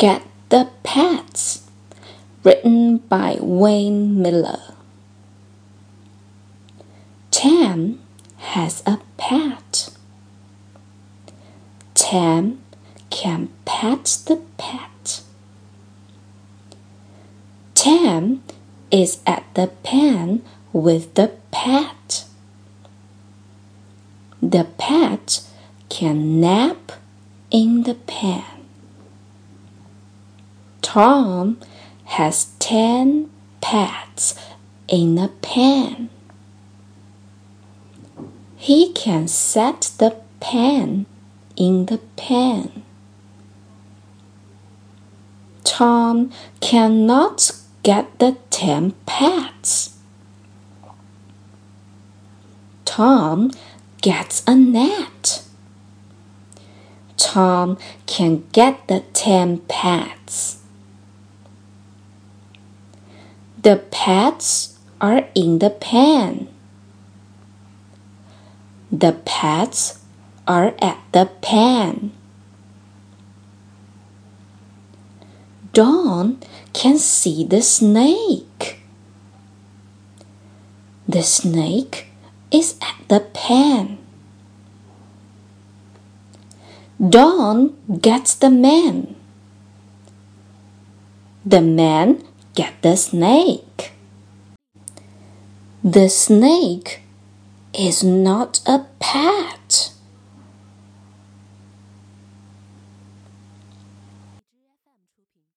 Get the Pets, written by Wayne Miller. Tam has a pet. Tam can pet the pet. Tam is at the pen with the pet. The pet can nap in the pen. Tom has ten pets in a pen. He can set the pen in the pen. Tom cannot get the ten pets. Tom gets a net. Tom can get the ten pets. The pets are in the pen. The pets are at the pen. Don can see the snake. The snake is at the pen. Don gets the man. The man gets the snake. The snake is not a pet.